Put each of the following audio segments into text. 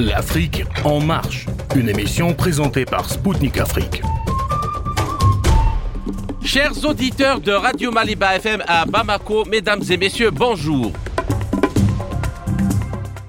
L'Afrique en marche, une émission présentée par Spoutnik Afrique. Chers auditeurs de Radio Maliba FM à Bamako, mesdames et messieurs, bonjour.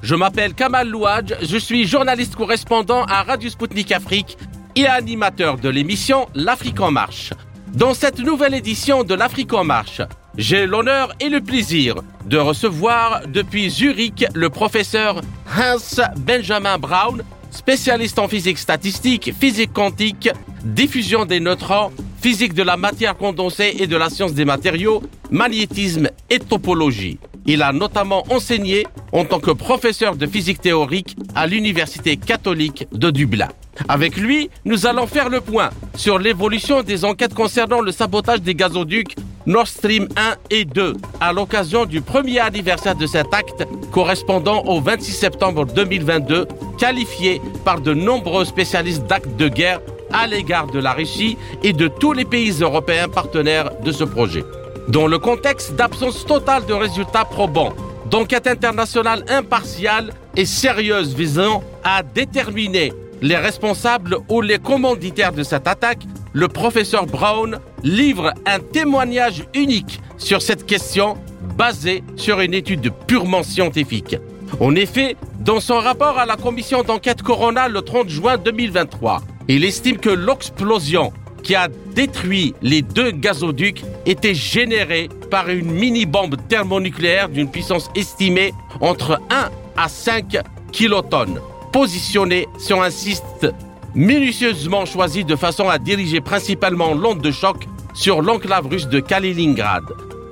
Je m'appelle Kamal Louadj, je suis journaliste correspondant à Radio Spoutnik Afrique et animateur de l'émission L'Afrique en marche. Dans cette nouvelle édition de l'Afrique en marche, j'ai l'honneur et le plaisir de recevoir depuis Zurich le professeur Hans Benjamin Braun, spécialiste en physique statistique, physique quantique, diffusion des neutrons, physique de la matière condensée et de la science des matériaux, magnétisme et topologie. Il a notamment enseigné en tant que professeur de physique théorique à l'Université catholique de Dublin. Avec lui, nous allons faire le point sur l'évolution des enquêtes concernant le sabotage des gazoducs Nord Stream 1 et 2 à l'occasion du premier anniversaire de cet acte correspondant au 26 septembre 2022, qualifié par de nombreux spécialistes d'actes de guerre à l'égard de la Russie et de tous les pays européens partenaires de ce projet. Dans le contexte d'absence totale de résultats probants, d'enquête internationale impartiale et sérieuse visant à déterminer les responsables ou les commanditaires de cette attaque, le professeur Brown livre un témoignage unique sur cette question basé sur une étude purement scientifique. En effet, dans son rapport à la commission d'enquête Corona le 30 juin 2023, il estime que l'explosion qui a détruit les deux gazoducs était générée par une mini-bombe thermonucléaire d'une puissance estimée entre 1 à 5 kilotonnes positionné sur un site minutieusement choisi de façon à diriger principalement l'onde de choc sur l'enclave russe de Kaliningrad.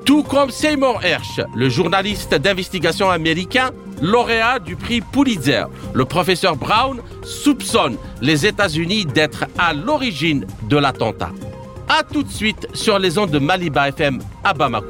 Tout comme Seymour Hersh, le journaliste d'investigation américain, lauréat du prix Pulitzer, le professeur Brown soupçonne les États-Unis d'être à l'origine de l'attentat. A tout de suite sur les ondes de Maliba FM à Bamako.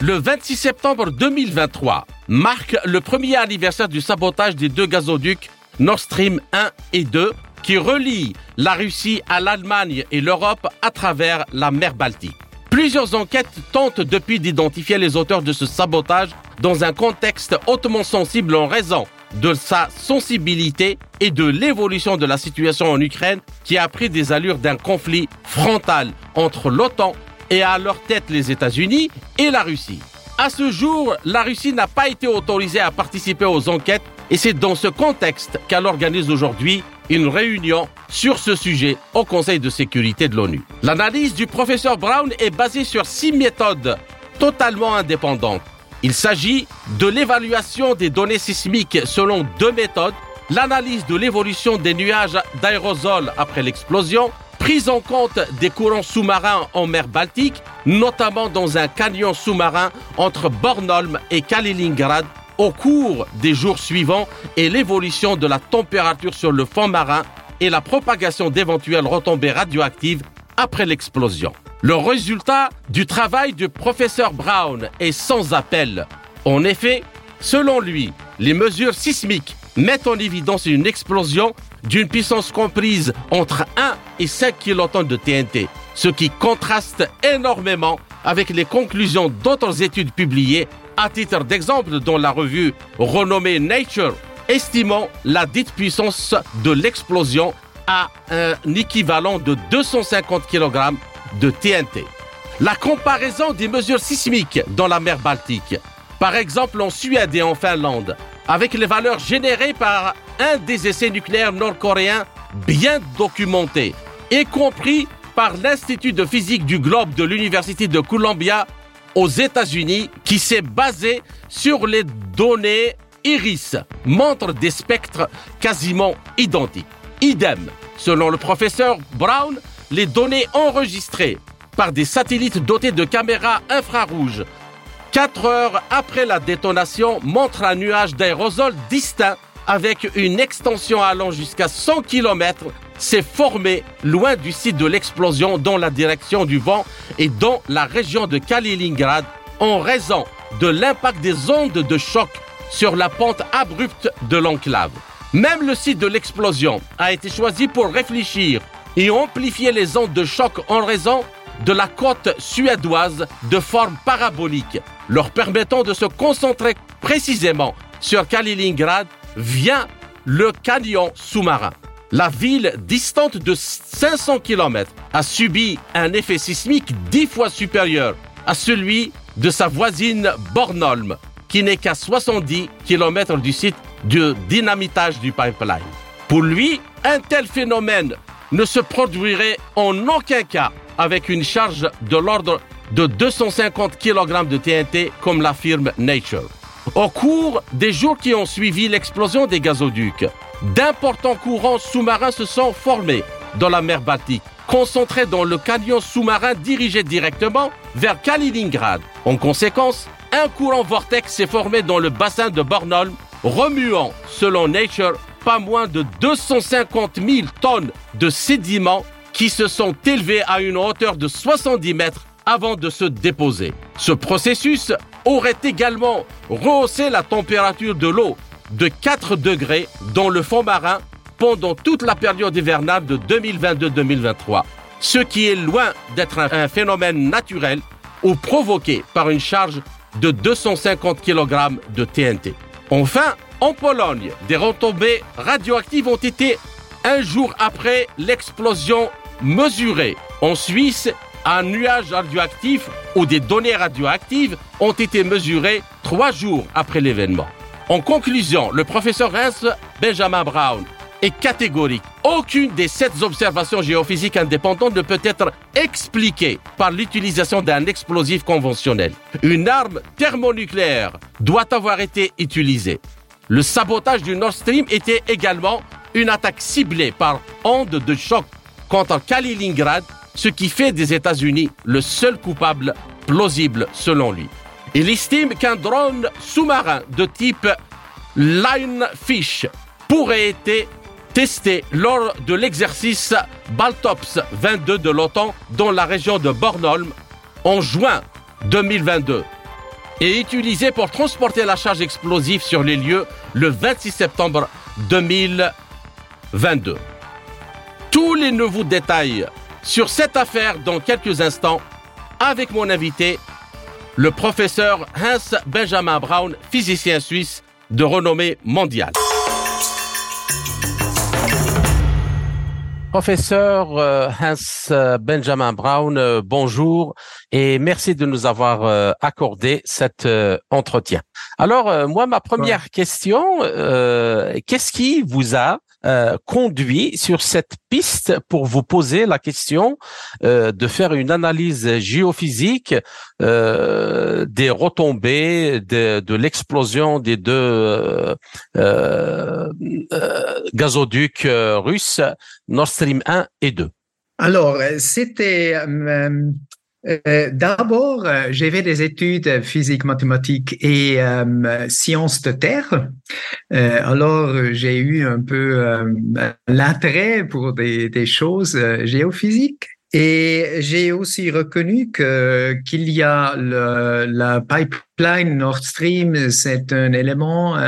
Le 26 septembre 2023 marque le premier anniversaire du sabotage des deux gazoducs Nord Stream 1 et 2 qui relient la Russie à l'Allemagne et l'Europe à travers la mer Baltique. Plusieurs enquêtes tentent depuis d'identifier les auteurs de ce sabotage dans un contexte hautement sensible en raison de sa sensibilité et de l'évolution de la situation en Ukraine qui a pris des allures d'un conflit frontal entre l'OTAN et à leur tête les États-Unis et la Russie. À ce jour, la Russie n'a pas été autorisée à participer aux enquêtes et c'est dans ce contexte qu'elle organise aujourd'hui une réunion sur ce sujet au Conseil de sécurité de l'ONU. L'analyse du professeur Brown est basée sur six méthodes totalement indépendantes. Il s'agit de l'évaluation des données sismiques selon deux méthodes, l'analyse de l'évolution des nuages d'aérosols après l'explosion prise en compte des courants sous-marins en mer Baltique, notamment dans un canyon sous-marin entre Bornholm et Kaliningrad au cours des jours suivants et l'évolution de la température sur le fond marin et la propagation d'éventuelles retombées radioactives après l'explosion. Le résultat du travail du professeur Brown est sans appel. En effet, selon lui, les mesures sismiques mettent en évidence une explosion d'une puissance comprise entre 1 et 5 kilotonnes de TNT, ce qui contraste énormément avec les conclusions d'autres études publiées, à titre d'exemple dans la revue renommée Nature, estimant la dite puissance de l'explosion à un équivalent de 250 kg de TNT. La comparaison des mesures sismiques dans la mer Baltique, par exemple en Suède et en Finlande, avec les valeurs générées par un des essais nucléaires nord-coréens bien documentés, y compris par l'Institut de physique du globe de l'Université de Columbia aux États-Unis, qui s'est basé sur les données IRIS, montrent des spectres quasiment identiques. Idem, selon le professeur Brown, les données enregistrées par des satellites dotés de caméras infrarouges Quatre heures après la détonation, montre un nuage d'aérosol distinct avec une extension allant jusqu'à 100 km s'est formé loin du site de l'explosion dans la direction du vent et dans la région de Kaliningrad en raison de l'impact des ondes de choc sur la pente abrupte de l'enclave. Même le site de l'explosion a été choisi pour réfléchir et amplifier les ondes de choc en raison de la côte suédoise de forme parabolique, leur permettant de se concentrer précisément sur Kaliningrad via le canyon sous-marin. La ville, distante de 500 km, a subi un effet sismique dix fois supérieur à celui de sa voisine Bornholm, qui n'est qu'à 70 km du site de dynamitage du pipeline. Pour lui, un tel phénomène ne se produirait en aucun cas avec une charge de l'ordre de 250 kg de TNT comme l'affirme Nature. Au cours des jours qui ont suivi l'explosion des gazoducs, d'importants courants sous-marins se sont formés dans la mer Baltique, concentrés dans le canyon sous-marin dirigé directement vers Kaliningrad. En conséquence, un courant vortex s'est formé dans le bassin de Bornholm, remuant, selon Nature, pas moins de 250 000 tonnes de sédiments qui se sont élevés à une hauteur de 70 mètres avant de se déposer. Ce processus aurait également rehaussé la température de l'eau de 4 degrés dans le fond marin pendant toute la période hivernale de 2022-2023, ce qui est loin d'être un, phénomène naturel ou provoqué par une charge de 250 kg de TNT. Enfin, en Pologne, des retombées radioactives ont été un jour après l'explosion mesurée. En Suisse, un nuage radioactif ou des données radioactives ont été mesurées trois jours après l'événement. En conclusion, le professeur Hans Benjamin Brown est catégorique. Aucune des sept observations géophysiques indépendantes ne peut être expliquée par l'utilisation d'un explosif conventionnel. Une arme thermonucléaire doit avoir été utilisée. Le sabotage du Nord Stream était également une attaque ciblée par onde de choc contre Kaliningrad ce qui fait des États-Unis le seul coupable plausible selon lui. Il estime qu'un drone sous-marin de type Lionfish pourrait être testé lors de l'exercice Baltops 22 de l'OTAN dans la région de Bornholm en juin 2022 et utilisé pour transporter la charge explosive sur les lieux le 26 septembre 2022. Tous les nouveaux détails sur cette affaire dans quelques instants avec mon invité, le professeur Hans Benjamin Braun, physicien suisse de renommée mondiale. Professeur euh, Hans euh, Benjamin Braun, euh, bonjour et merci de nous avoir accordé cet entretien. Alors, moi, ma première question, qu'est-ce qui vous a euh, conduit sur cette piste pour vous poser la question euh, de faire une analyse géophysique euh, des retombées de, de l'explosion des deux gazoducs russes Nord Stream 1 et 2. Alors, c'était euh, d'abord, euh, j'ai fait des études physique, mathématiques et euh, sciences de terre. alors, j'ai eu un peu l'intérêt pour des, choses géophysiques. Et j'ai aussi reconnu que qu'il y a la pipeline Nord Stream, c'est un élément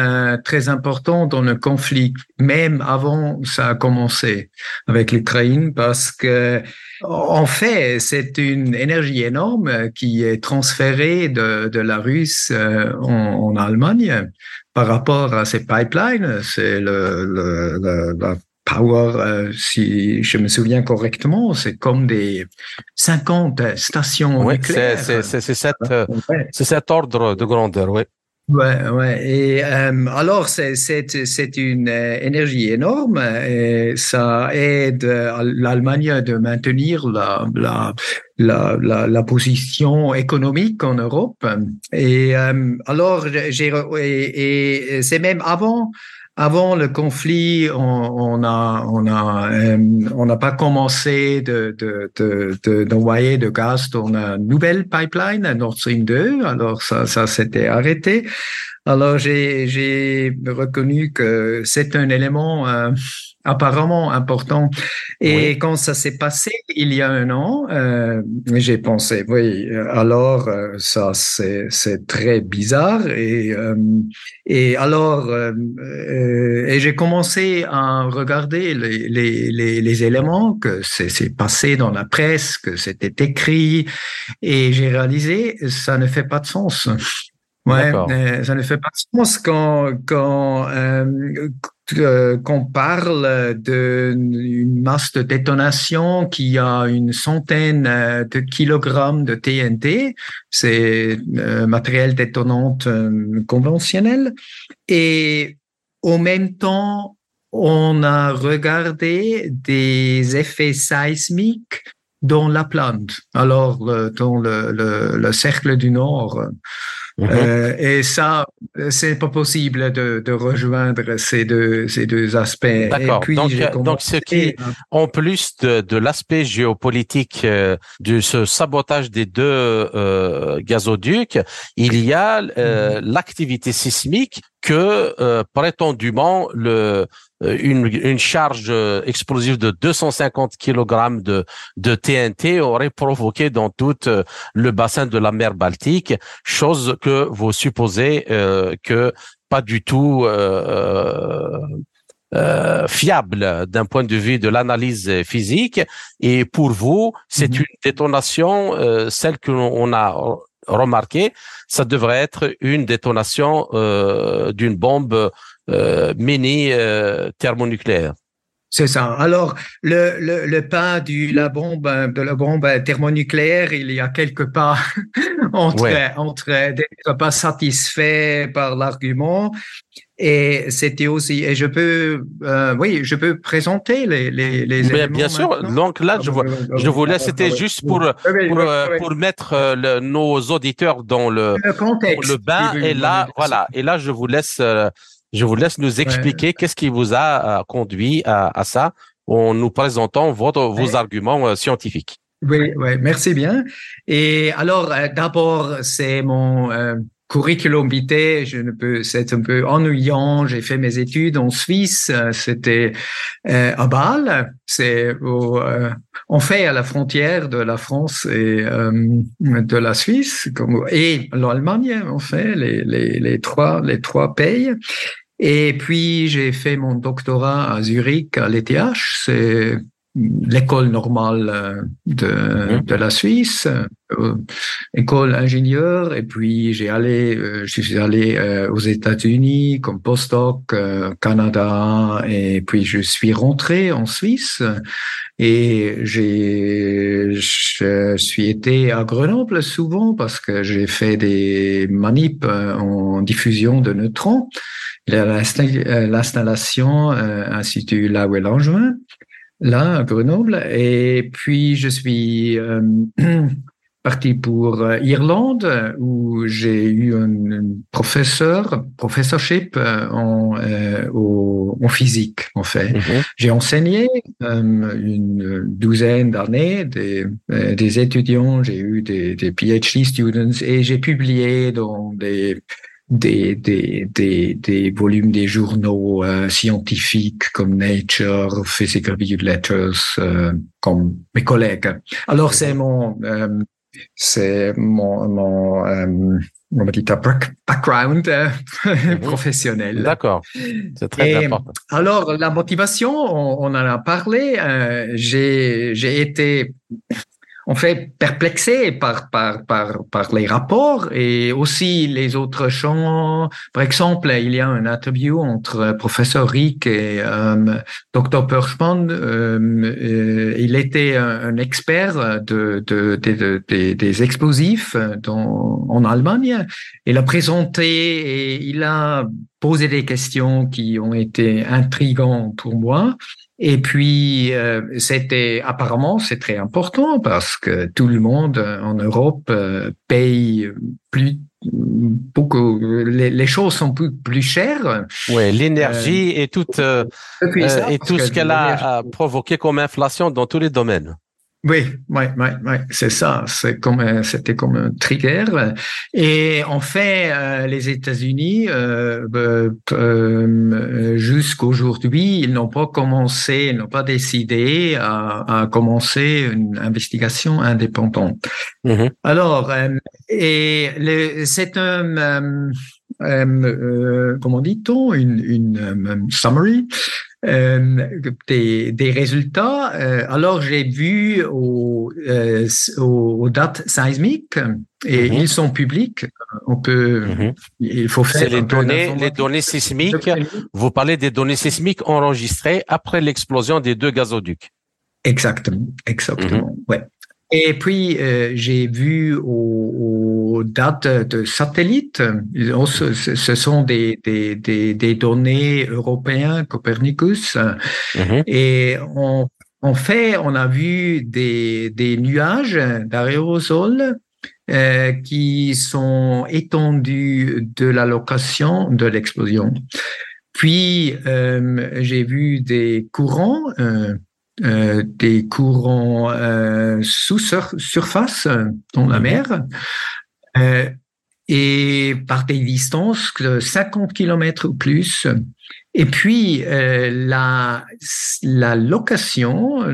très important dans le conflit, même avant ça a commencé avec l'Ukraine, parce que en fait, c'est une énergie énorme qui est transférée de, de la Russe euh, en, en Allemagne par rapport à ces pipelines. C'est le, le, la Power, euh, si je me souviens correctement, c'est comme des 50 stations oui, nucléaires. C'est, cet, euh, c'est cet ordre de grandeur, oui. Ouais, ouais. Et euh, alors, c'est, une énergie énorme et ça aide l'Allemagne de maintenir la, la, la, la, position économique en Europe. Et alors, j'ai, et, et c'est même avant avant le conflit, on, on a, on a, euh, on n'a pas commencé de, de, de, d'envoyer de, gaz dans une nouvelle pipeline, Nord Stream 2. Alors ça, ça s'était arrêté. Alors j'ai, j'ai reconnu que c'est un élément euh, apparemment important. Et quand ça s'est passé il y a un an, euh, j'ai pensé, oui, alors euh, ça c'est c'est très bizarre et euh, et alors euh, euh, et j'ai commencé à regarder les les les, les éléments que c'est passé dans la presse, que c'était écrit et j'ai réalisé ça ne fait pas de sens. Ouais, ça ne fait pas de sens quand quand euh, euh, qu'on parle d'une masse de détonation qui a une centaine euh, de kilogrammes de TNT, c'est euh, matériel détonant conventionnel, et au même temps, on a regardé des effets sismiques dans la plante, alors dans le cercle du Nord. Mhm. Euh, et ça, c'est pas possible de, de, rejoindre ces deux, ces deux aspects. D'accord. Donc, donc, ce qui, en plus de, de l'aspect géopolitique euh, de ce sabotage des deux euh, gazoducs, il y a euh, mhm. l'activité sismique que euh, prétendument le une, une charge euh, explosive de 250 kg de, de TNT aurait provoqué dans tout le bassin de la mer Baltique, chose que vous supposez que pas du tout euh, euh, fiable d'un point de vue de l'analyse physique. Et pour vous, c'est mhm. une détonation, euh, celle que l'on a remarqué, ça devrait être une détonation euh, d'une bombe euh, mini euh, thermonucléaire. C'est ça. Alors, le, le, le, pas du, la bombe, de la bombe thermonucléaire, il y a quelque part entre, entre d'être pas satisfait par l'argument et c'était aussi, et je peux, euh, oui, je peux présenter les, les, les Mais Bien sûr. Donc là, je, vois, je vous laisse. C'était juste pour, pour, euh, pour mettre euh, le, nos auditeurs dans le, le, contexte, le bain. Et là, voilà. Et là, je vous laisse, je vous laisse nous expliquer qu'est-ce qui vous a conduit à, à, ça en nous présentant votre, vos arguments scientifiques. Oui, oui, merci bien. Et alors, d'abord, c'est mon curriculum vitae, je ne peux, c'est un peu ennuyant. J'ai fait mes études en Suisse. C'était euh, à Bâle. C'est euh, on fait à la frontière de la France et euh, de la Suisse, comme, et l'Allemagne. On fait les, les, les trois les trois pays. Et puis j'ai fait mon doctorat à Zurich à l'ETH. C'est l'école normale euh, de, mmh. de la Suisse, euh, école ingénieur, et puis j'ai allé, euh, je suis allé aux États-Unis comme postdoc, Canada, et puis je suis rentré en Suisse et j'ai, je suis été à Grenoble souvent parce que j'ai fait des manips en diffusion de neutrons. L'installation Institut Lawel-Langevin là, à Grenoble. Et puis, je suis euh, parti pour euh, Irlande, où j'ai eu un, professeur, professorship euh, en, en, physique, en fait. Mhm. J'ai enseigné une douzaine d'années, des, des étudiants, j'ai eu des, des PhD students, et j'ai publié dans des des, des, des, des volumes des journaux euh, scientifiques comme Nature, Physical Review Letters, euh, comme mes collègues. Alors c'est mon euh, c'est mon mon on va dire background mhm. professionnel. D'accord, c'est très important. Alors la motivation, on, on en a parlé. j'ai j'ai été en fait perplexé par, par, par, par les rapports et aussi les autres champs. Par exemple, il y a un interview entre professeur Rick et euh, Dr. Perschman. Euh, euh, il était un, expert de, de, de, des explosifs dans, en Allemagne. Il a présenté et il a posé des questions qui ont été intrigantes pour moi. Et puis, euh, c'était apparemment c'est très important parce que tout le monde euh, en Europe euh, paye plus beaucoup. Les, choses sont plus, plus chères. Oui, l'énergie et tout et tout ce qu'elle a provoqué comme inflation dans tous les domaines. Oui, oui, oui, oui, c'est ça. C'est comme c'était comme un trigger. Et en fait, euh, les États-Unis, euh, euh, euh jusqu'aujourd'hui, ils n'ont pas commencé, ils n'ont pas décidé à, à, commencer une investigation indépendante. Mm-hmm. Alors, euh, et c'est un euh, comment dit-on, une, une summary euh, des, des, résultats. Euh, alors, j'ai vu aux, euh, aux, dates seismiques et mhm. ils sont publics. On peut, mhm. il faut faire. les données, les données sismiques. Vous parlez des données sismiques enregistrées après l'explosion des deux gazoducs. Exactement, exactement. Mhm. Ouais. Et puis, euh, j'ai vu aux, dates de satellites, ce, ce sont des, des, des, des, données européennes, Copernicus, mm-hmm. et on, en fait, on a vu des, des nuages d'aérosols euh, qui sont étendus de la location de l'explosion. Puis, euh, j'ai vu des courants euh, euh, des courants euh, sous surface dans la mhm. mer euh, et par des distances de 50 km ou plus. Et puis la, la location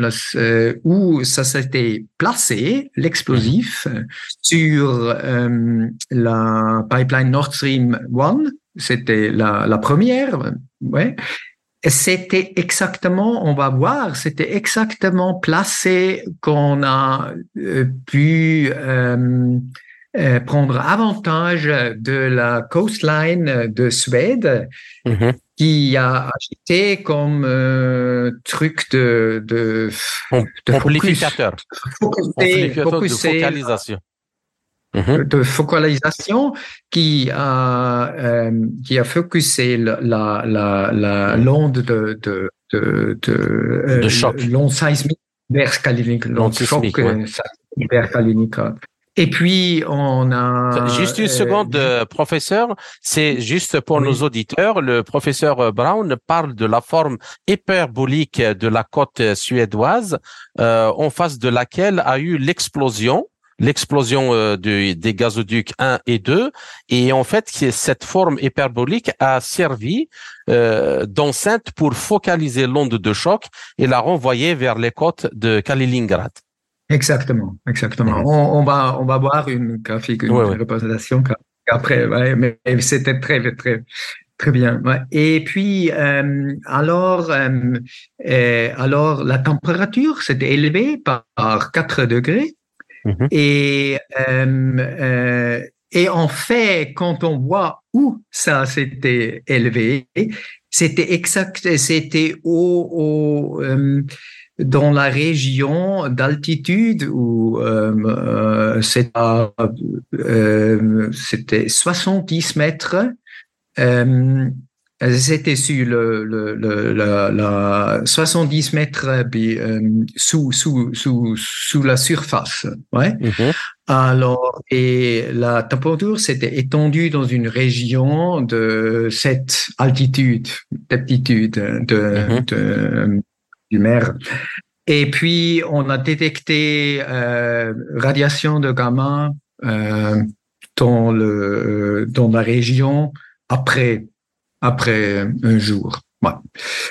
où ça s'était placé, l'explosif, mhm. sur la pipeline Nord Stream 1, c'était la, la première, ouais, c'était exactement, on va voir, c'était exactement placé qu'on a euh, pu euh, euh, prendre avantage de la coastline de Suède, mm-hmm. qui a agité comme truc de, de, de de focalisation. Mhm. de focalisation qui a euh, qui a focusé la la la l'onde de de de, de, euh, choc l'onde seismique l'onde choc euh, Kaliningrad et puis, on a... Juste une seconde, professeur. C'est juste pour nos auditeurs. Le professeur Brown parle de la forme hyperbolique de la côte suédoise, euh, en face de laquelle a eu l'explosion l'explosion euh, des gazoducs 1 et 2. Et en fait, cette forme hyperbolique a servi euh, d'enceinte pour focaliser l'onde de choc et la renvoyer vers les côtes de Kaliningrad. Exactement, exactement. On, va on va voir une graphique, une représentation après, mais c'était très très Très bien. Et puis, euh, alors, alors, la température s'est élevée par 4 degrés Mhm. Et, euh, euh, et en fait, quand on voit où ça s'était élevé, c'était exact, c'était au, au euh, dans la région d'altitude où euh, c'était 70 mètres c'était sur le, le, le la, la, 70 mètres euh, sous, sous, sous, sous la surface. Ouais. Mm-hmm. Alors, et la température s'était étendue dans une région de cette altitude, d'altitude de, mm-hmm. de, du mer. Et puis, on a détecté euh, radiation de gamma euh, dans, le, dans la région après après un jour.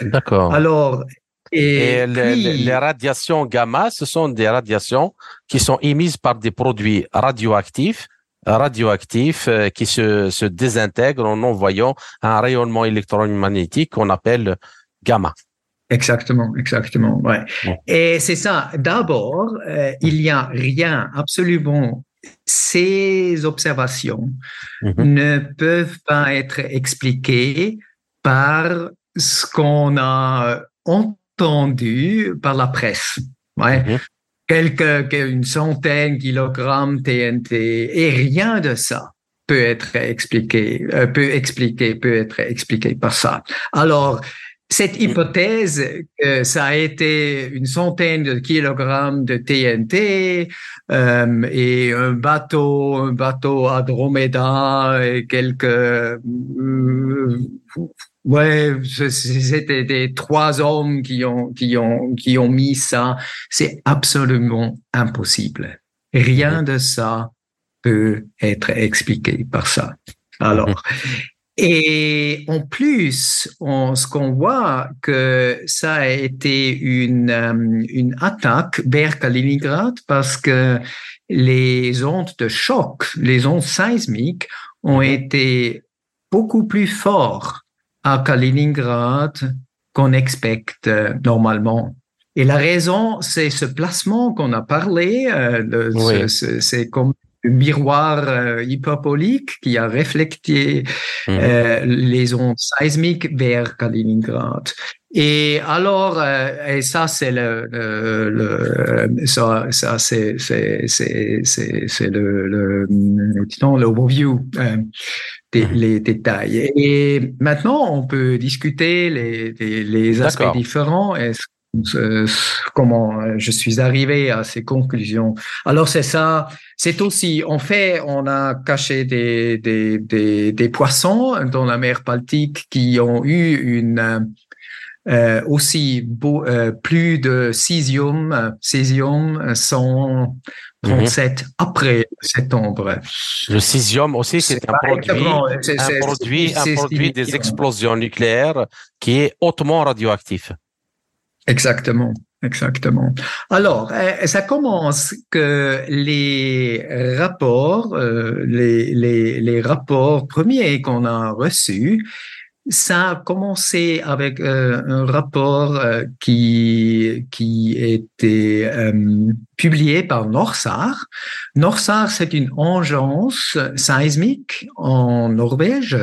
D'accord. Alors, et, les, radiations gamma, ce sont des radiations qui sont émises par des produits radioactifs, radioactifs euh, qui se, se désintègrent en envoyant un rayonnement électromagnétique qu'on appelle gamma. Exactement, exactement. Ouais. Et c'est ça. D'abord, euh, il n'y a rien absolument ces observations mm-hmm. ne peuvent pas être expliquées par ce qu'on a entendu par la presse. Ouais. Mm-hmm. Quelques, une centaine de kilogrammes TNT et rien de ça peut être expliqué, euh, peut expliquer, peut être expliqué par ça. Alors, cette hypothèse que ça a été une centaine de kilogrammes de TNT euh, et un bateau, un bateau à Dromeda et quelques, euh, ouais, c'était des trois hommes qui ont qui ont qui ont mis ça. C'est absolument impossible. Rien de ça peut être expliqué par ça. Alors, et en plus, on, ce qu'on voit que ça a été une, euh, une attaque vers Kaliningrad parce que les ondes de choc, les ondes sismiques ont mhm. été beaucoup plus fortes à Kaliningrad qu'on expecte euh, normalement. Et la raison, c'est ce placement qu'on a parlé. Euh, c'est comme miroir euh, hyperbolique qui a reflété mhm. euh, les ondes sismiques vers Kaliningrad. Et alors, euh, et ça c'est le, le, le, ça, ça c'est c'est c'est c'est le le l'overview euh, des mhm. les détails. Et maintenant, on peut discuter les les, les aspects différents. Est-ce comment euh, je suis arrivé à ces conclusions. Alors c'est ça, c'est aussi, en fait, on a caché des, des, des, des poissons dans la mer Baltique qui ont eu une euh, aussi beau, euh, plus de césium, césium 137 mhm. après septembre. Le césium aussi, c'est un produit, un produit, un produit des explosions nucléaires qui est hautement radioactif. Exactement. Exactement. Alors, euh, ça commence que les rapports, euh, les, rapports premiers qu'on a reçus, ça a commencé avec euh, un rapport qui qui était publié par Norsar. Norsar, c'est une agence sismique en Norvège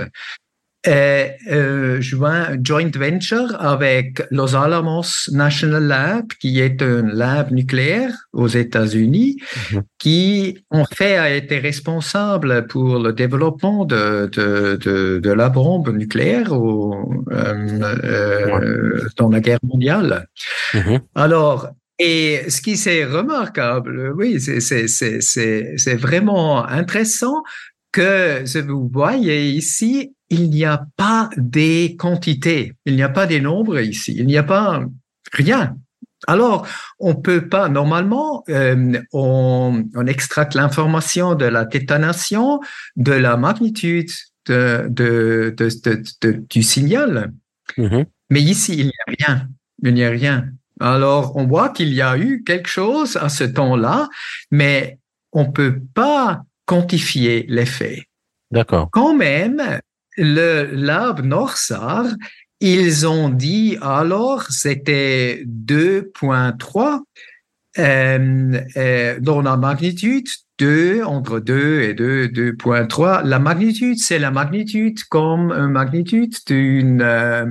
euh, joint venture avec Los Alamos National Lab, qui est un lab nucléaire aux États-Unis, mhm. qui en fait a été responsable pour le développement de, de, de, de la bombe nucléaire au, euh, euh, dans la guerre mondiale. Mhm. Alors, et ce qui c'est remarquable, oui, c'est vraiment intéressant que vous voyez ici il n'y a pas des quantités, il n'y a pas des nombres ici, il n'y a pas rien. Alors, on peut pas, normalement, euh, on, on, extracte l'information de la tétanation, de la magnitude de, de, de, du signal. Mm-hmm. Mais ici, il n'y a rien. Il n'y a rien. Alors, on voit qu'il y a eu quelque chose à ce temps-là, mais on peut pas quantifier l'effet. D'accord. Quand même, le lab Norsar, ils ont dit alors c'était 2.3 euh, euh, dans la magnitude 2, entre 2 et 2, 2.3. La magnitude, c'est la magnitude comme une magnitude d'un euh,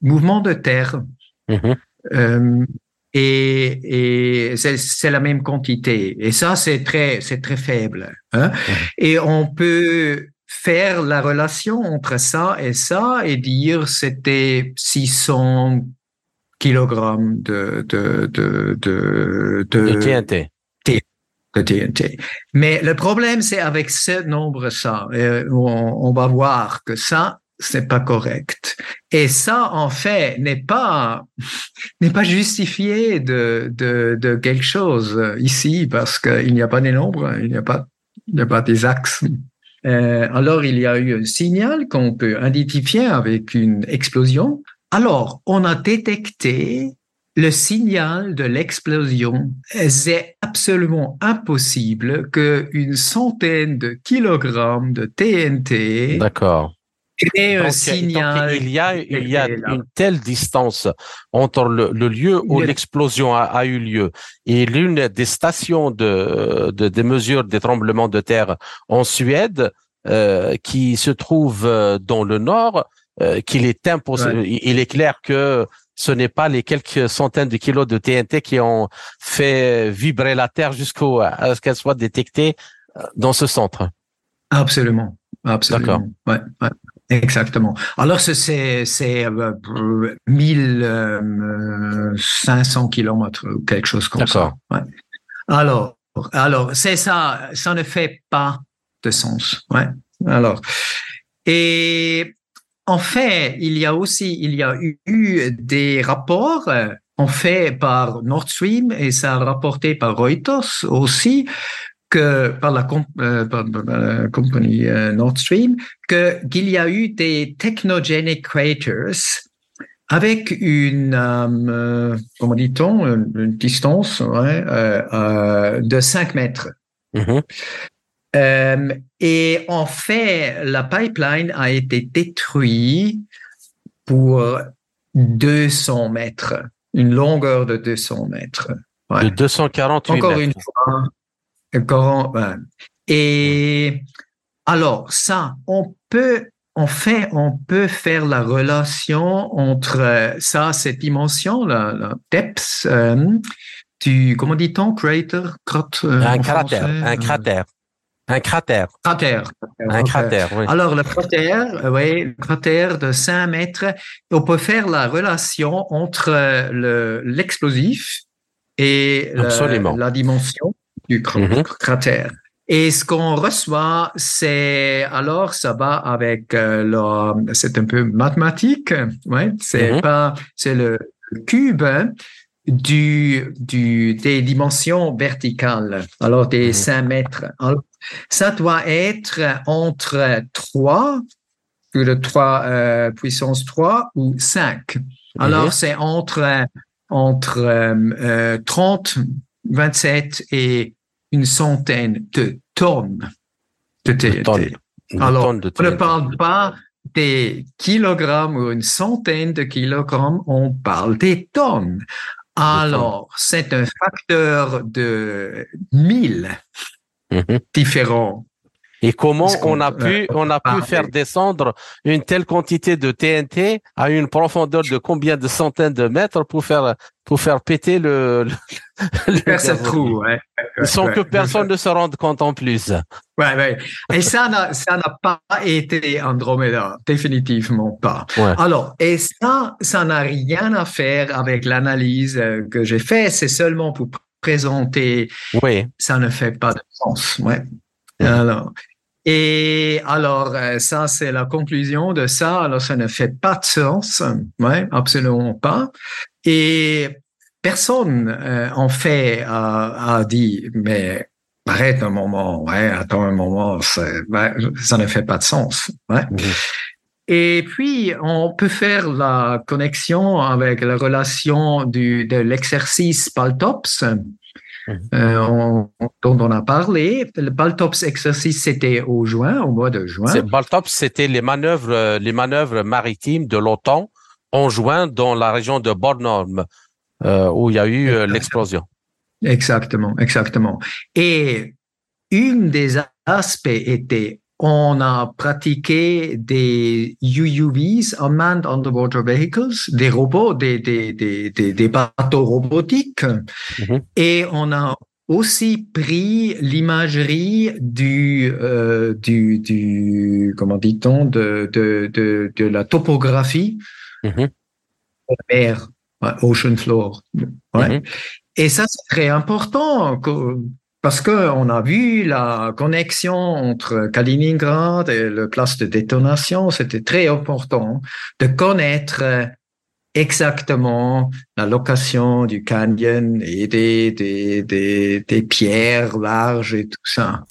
mouvement de terre. Mm-hmm. Euh, et, et c'est la même quantité. Et ça, c'est très, c'est très faible. Hein? Et on peut faire la relation entre ça et ça et dire c'était 600 kilogrammes de, de, de, de, de, TNT. De TNT. Mais le problème, c'est avec ce nombre ça, euh, on, va voir que ça, c'est pas correct. Et ça, en fait, n'est pas n'est pas justifié de, de, de quelque chose ici parce qu'il n'y a pas des nombres, il n'y a pas il n'y a pas des axes. Euh, alors, il y a eu un signal qu'on peut identifier avec une explosion. Alors, on a détecté le signal de l'explosion. C'est absolument impossible qu'une centaine de kilogrammes de TNT D'accord un signal. il y a, il y a une telle distance entre le, lieu où l'explosion a, eu lieu et l'une des stations de, de, des mesures des tremblements de terre en Suède, euh, qui se trouve euh, dans le nord, euh, qu'il est impossible. Il est clair que ce n'est pas les quelques centaines de kilos de TNT qui ont fait vibrer la Terre jusqu'au à ce qu'elle soit détectée dans ce centre. Absolument, absolument. Ouais, ouais. Exactement. Alors, c'est c'est euh, 1500 kilomètres ou quelque chose comme ça. Ouais. Alors, alors c'est ça, ça ne fait pas de sens. Ouais. Alors, et en fait, il y a aussi, il y a eu des rapports euh, en fait par Nord Stream et ça a rapporté par Reuters aussi que par la, euh, par, la compagnie euh, Nord Stream qu'il y a eu des technogenic craters avec une euh, comment dit-on une, distance ouais, euh, de 5 mètres. Mm-hmm. et en fait, la pipeline a été détruite pour 200 mètres, une longueur de 200 mètres. Ouais. De 248 Encore mètres. une fois, et alors, ça, on peut, en fait, on peut faire la relation entre ça, cette dimension, la, la depth, euh, du, comment dit-on, crater, crotte, euh, un, cratère, un cratère. Un cratère. Cratère. Un cratère, oui. Alors, le cratère, oui, le cratère de 5 mètres, on peut faire la relation entre l'explosif et la, la, dimension du mm-hmm. cratère. Et ce qu'on reçoit, c'est alors ça va avec euh, le, c'est un peu mathématique, ouais, c'est mm-hmm. pas, c'est le cube du, du des dimensions verticales, alors des 5 mm-hmm. mètres. Alors, ça doit être entre 3, le 3 euh, puissance 3 ou 5. Alors c'est entre entre euh, 30, 27 et une centaine de tonnes de TNT. Alors, de on ne parle pas des kilogrammes ou une centaine de kilogrammes, on parle des tonnes. Alors, c'est un facteur de mille Mhm. différents. Et comment on a pu, on a pu faire descendre une telle quantité de TNT à une profondeur de combien de centaines de mètres pour faire, pour faire péter le, le, le trou, ouais. Ouais, Sans ouais. que personne ne se rende compte en plus. Ouais, ouais. Et ça n'a, ça n'a pas été Andromeda, définitivement pas. Ouais. Alors, et ça, ça n'a rien à faire avec l'analyse que j'ai fait. C'est seulement pour présenter Oui. ça ne fait pas de sens. Ouais. Alors, et alors, euh, ça, c'est la conclusion de ça. Alors, ça ne fait pas de sens. Ouais, absolument pas. Et personne, euh, en fait, a, a dit, mais arrête un moment, ouais, attends un moment, ça ne fait pas de sens. Ouais. Mhm. Et puis, on peut faire la connexion avec la relation du, de l'exercice Paltops, euh, on- dont on a parlé. Le Paltops exercice, c'était au juin, au mois de juin. Baltops, c'était les manœuvres, euh, les manœuvres maritimes de l'OTAN en juin dans la région de Bornholm, euh, où il y a eu euh, l'explosion. Exactement, exactement. Et une des aspects était on a pratiqué des UUVs, Unmanned Underwater Vehicles, des robots, des, des, des, des, bateaux robotiques. Mhm. Et on a aussi pris l'imagerie du, euh, du, du, comment dit-on, de, de, de, de la topographie Ouais, ocean floor. Ouais. Mhm. Et ça, c'est très important parce que on a vu la connexion entre Kaliningrad et le place de détonation. C'était très important de connaître exactement la location du canyon et des, des, des, des pierres larges et tout ça.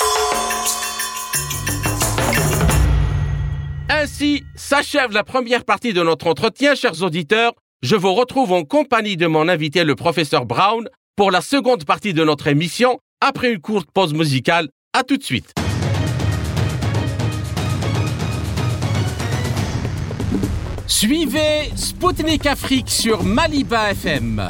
Ainsi s'achève la première partie de notre entretien, chers auditeurs. Je vous retrouve en compagnie de mon invité, le professeur Brown, pour la seconde partie de notre émission, après une courte pause musicale. À tout de suite. Suivez Spoutnik Afrique sur Maliba FM.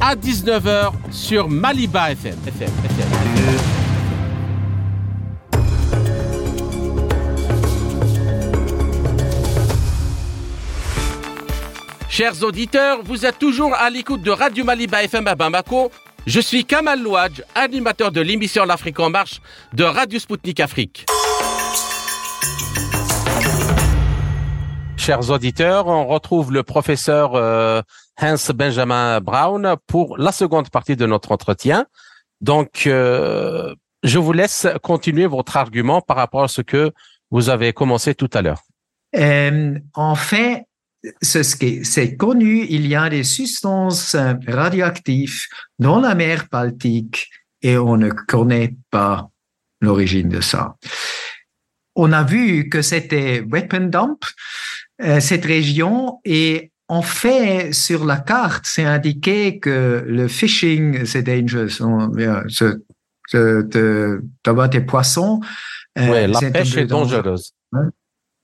à 19h sur Maliba FM. Chers auditeurs, vous êtes toujours à l'écoute de Radio Maliba FM à Bamako. Je suis Kamal Louadj, animateur de l'émission L'Afrique en marche de Radio Sputnik Afrique. Chers auditeurs, on retrouve le professeur euh, Hans Benjamin Brown pour la seconde partie de notre entretien. Donc, euh, je vous laisse continuer votre argument par rapport à ce que vous avez commencé tout à l'heure. Euh, en fait, c'est connu, il y a des substances radioactives dans la mer Baltique et on ne connaît pas l'origine de ça. On a vu que c'était weapon dump, euh, cette région, et en fait, sur la carte, c'est indiqué que le fishing, c'est dangerous. D'avoir des poissons. Euh, la pêche est dangereuse.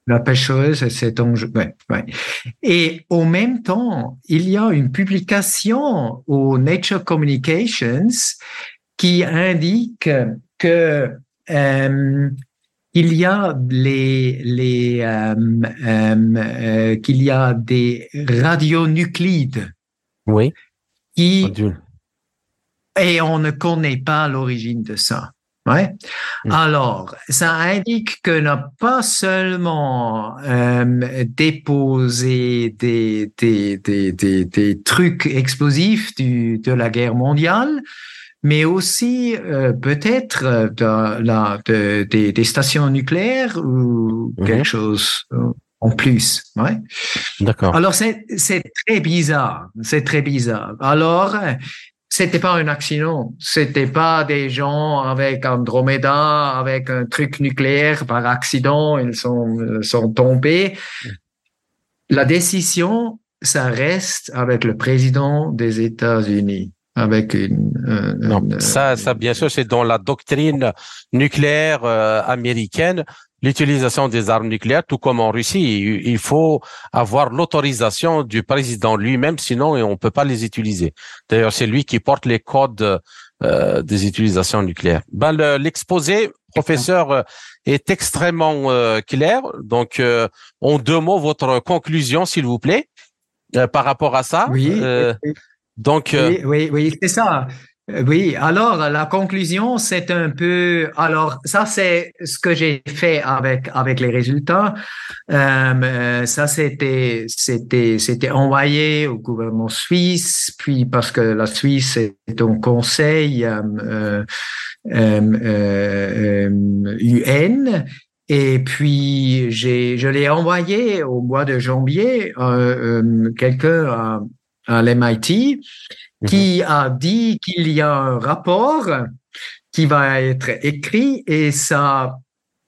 La pêcheuse, c'est dangereux. Ouais, ouais. Et en même temps, il y a une publication au Nature Communications qui indique que euh, il y a les, les euh, euh, euh, qu'il y a des radionuclides. Oui. Qui, et on ne connaît pas l'origine de ça. Ouais. Mm. Alors, ça indique que n'a pas seulement euh, déposé des, des, des, des, des trucs explosifs du, de la guerre mondiale, mais aussi euh, peut-être euh, de, la, de, des, stations nucléaires ou mm-hmm. quelque chose euh, en plus. Ouais. D'accord. Alors, c'est très bizarre. C'est très bizarre. Alors, c'était pas un accident. C'était pas des gens avec Andromeda, avec un truc nucléaire par accident, ils sont, euh, sont tombés. La décision, ça reste avec le président des États-Unis. Avec une, euh, non, ça, ça, bien sûr, c'est dans la doctrine nucléaire euh, américaine l'utilisation des armes nucléaires, tout comme en Russie. Il faut avoir l'autorisation du président lui-même, sinon on ne peut pas les utiliser. D'ailleurs, c'est lui qui porte les codes euh, des utilisations nucléaires. Ben, L'exposé, professeur, euh, est extrêmement euh, clair. Donc, euh, en deux mots, votre conclusion, s'il vous plaît, par rapport à ça. Oui. Donc, oui, oui, oui c'est ça. Euh, oui, alors la conclusion, c'est un peu. Alors ça, c'est ce que j'ai fait avec avec les résultats. Euh, euh, ça, c'était c'était c'était envoyé au gouvernement suisse, puis parce que la Suisse est un conseil euh, UN. Et puis, j'ai, je l'ai envoyé au mois de janvier, quelqu'un à, à l'MIT, qui mhm. a dit qu'il y a un rapport qui va être écrit et ça,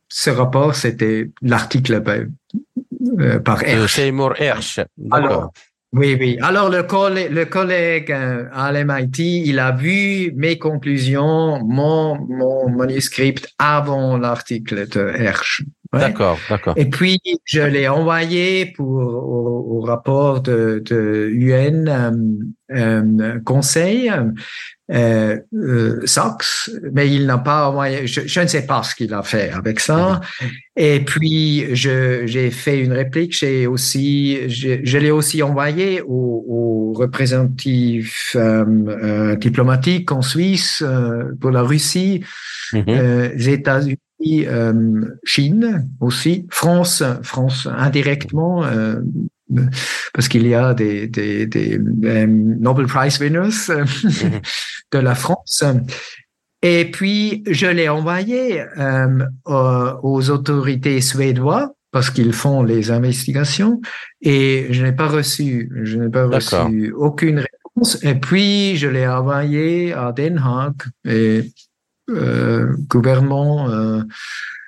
ce rapport, c'était l'article euh, par Hersch. Seymour Hersch. Alors, oui, oui. Alors, le, collègue, le collègue euh, à l'MIT, il a vu mes conclusions, mon, mon manuscrit avant l'article de Hersch. D'accord, d'accord. Et puis, je l'ai envoyé pour, au, rapport de, de UN euh, euh, Conseil, euh, euh, Sox, mais il n'a pas envoyé, je, je, ne sais pas ce qu'il a fait avec ça. Et puis, j'ai fait une réplique, j'ai aussi, je, je l'ai aussi envoyé aux au représentatifs euh, diplomatiques en Suisse, pour la Russie, mm les États-Unis euh, Chine aussi, France, France indirectement, euh, parce qu'il y a des, des, des euh, Nobel Prize winners mhm. de la France. Et puis, je l'ai envoyé euh, aux autorités suédoises parce qu'ils font les investigations et je n'ai pas reçu, je n'ai pas reçu aucune réponse. Et puis, je l'ai envoyé à Den Haag et gouvernement euh,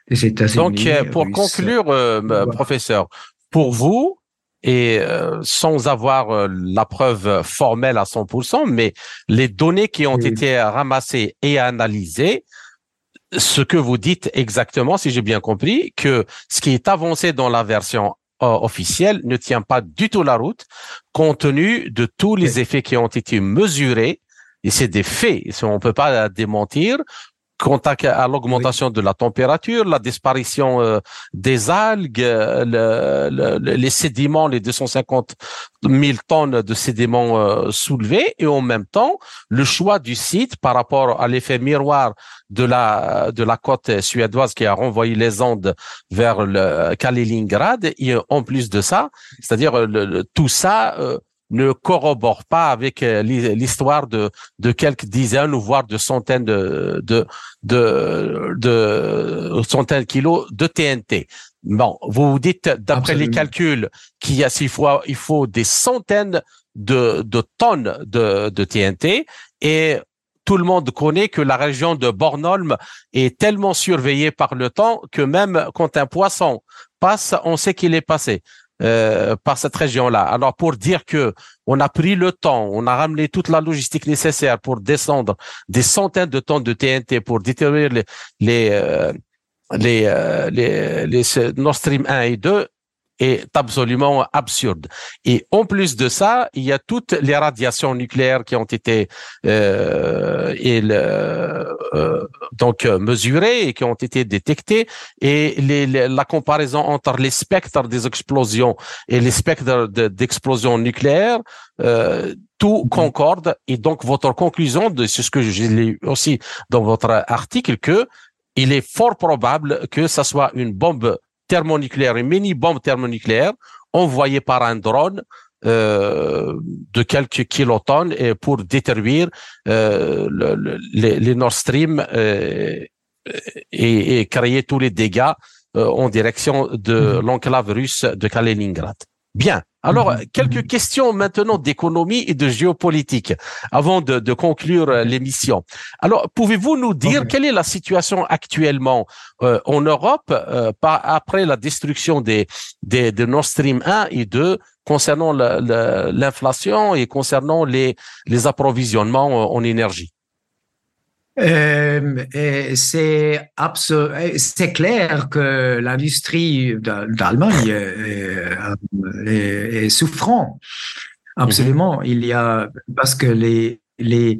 des États-Unis. Donc, euh, pour conclure, bah, professeur, pour vous, et sans avoir la preuve formelle à 100%, mais les données qui ont été ramassées et analysées, ce que vous dites exactement, si j'ai bien compris, que ce qui est avancé dans la version officielle ne tient pas du tout la route, compte tenu de tous les effets qui ont été mesurés. Et c'est des faits, on ne peut pas démentir contact à l'augmentation de la température, la disparition euh, des algues, euh, le, les sédiments, les 250 000 tonnes de sédiments euh, soulevés, et en même temps le choix du site par rapport à l'effet miroir de la de la côte suédoise qui a renvoyé les ondes vers le Kaliningrad. Et en plus de ça, c'est-à-dire tout ça ne corrobore pas avec euh, l'histoire de, de quelques dizaines ou voire de centaines de, de, de, de centaines de kilos de TNT. Bon, vous vous dites, d'après les calculs, qu'il y a six fois, il faut des centaines de, de tonnes de, de TNT et tout le monde connaît que la région de Bornholm est tellement surveillée par le temps que même quand un poisson passe, on sait qu'il est passé. Euh, par cette région-là. Alors pour dire que on a pris le temps, on a ramené toute la logistique nécessaire pour descendre des centaines de tonnes de TNT pour détruire les les euh, les, euh, les, les Nord Stream 1 et 2, est absolument absurde. Et en plus de ça, il y a toutes les radiations nucléaires qui ont été euh, et euh, donc mesurées et qui ont été détectées et les, la comparaison entre les spectres des explosions et les spectres d'explosions nucléaires euh, tout mhm. concorde et donc votre conclusion de ce que j'ai lu aussi dans votre article que il est fort probable que ça soit une bombe thermonucléaire, une mini-bombe thermonucléaire envoyée par un drone euh, de quelques kilotonnes et pour détruire euh, le, les, les, Nord Stream euh, et, et, créer tous les dégâts euh, en direction de mhm. l'enclave russe de Kaliningrad. Bien. Alors, mhm. quelques mhm. questions maintenant d'économie et de géopolitique avant de, de conclure euh, l'émission. Alors, pouvez-vous nous dire quelle est la situation actuellement euh, en Europe euh, après la destruction des, des, de Nord Stream 1 et 2 concernant l'inflation et concernant les, les approvisionnements en énergie? Euh, c'est c'est clair que l'industrie d'Allemagne est, est, souffrant. Absolument. Mhm. Il y a parce que les les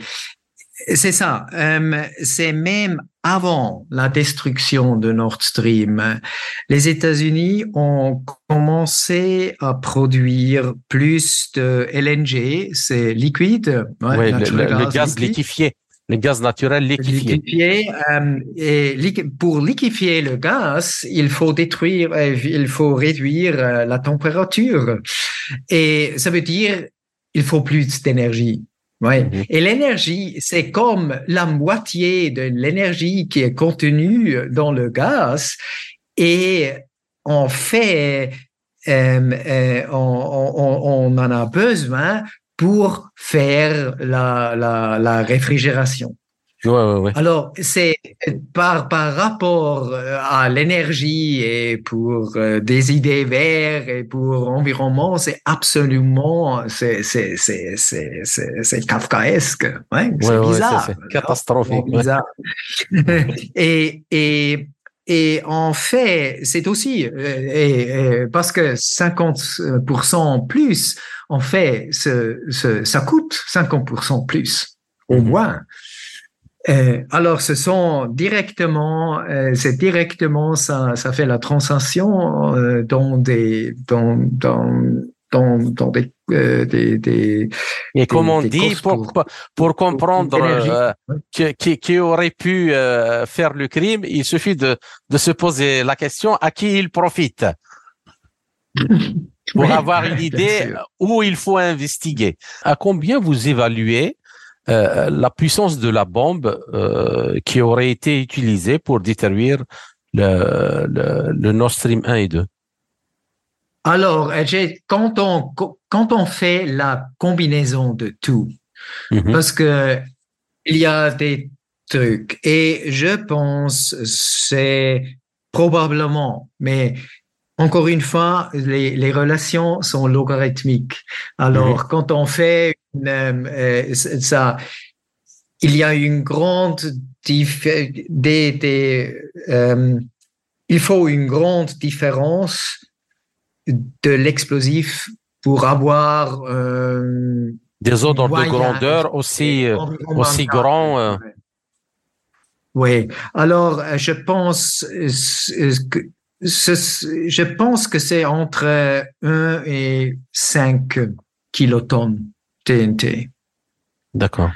c'est ça. Euh, c'est même avant la destruction de Nord Stream, les États-Unis ont commencé à produire plus de LNG, c'est liquide, ouais, le, gaz liquéfié le gaz naturel liquéfié. Euh, et pour liquéfier le gaz, il faut détruire, euh, il faut réduire euh, la température. Et ça veut dire il faut plus d'énergie. Ouais. Mhm. Et l'énergie, c'est comme la moitié de l'énergie qui est contenue dans le gaz. Et en fait, on, on, en a besoin pour faire la, la, la réfrigération. Ouais, ouais, ouais. Alors, c'est par, par rapport euh, à l'énergie et pour euh, des idées vertes et pour l'environnement, c'est absolument, c'est, c'est, c'est, c'est, c'est, kafkaesque. Ouais, c'est bizarre. c'est catastrophique. Bizarre. et, et, et en fait, c'est aussi, euh, et, parce que 50% plus, en fait, ce, ça coûte 50% plus, au mhm. moins. Euh, alors, ce sont directement, euh, c'est directement ça, ça fait la transition euh, dans des, dans, dans, dans, dans des, euh, des, des, Et comme on dit, pour, pour, comprendre euh, qui, qui, aurait pu faire le crime, il suffit de, de se poser la question à qui il profite? pour avoir une idée où il faut investiguer. À combien vous évaluez euh, la puissance de la bombe euh, qui aurait été utilisée pour détruire le, le, le, Nord Stream 1 et 2 Alors, quand on, quand on fait la combinaison de tout, mhm. parce que il y a des trucs, et je pense c'est probablement, mais encore une fois, les, les relations sont logarithmiques. Alors, quand on fait une, euh, ça, il y a une grande des, des euh, il faut une grande différence de l'explosif pour avoir euh, des ordres de grandeur aussi, euh, aussi grands. euh, Oui. Alors, je pense que je pense que c'est entre 1 et 5 kilotonnes TNT. D'accord.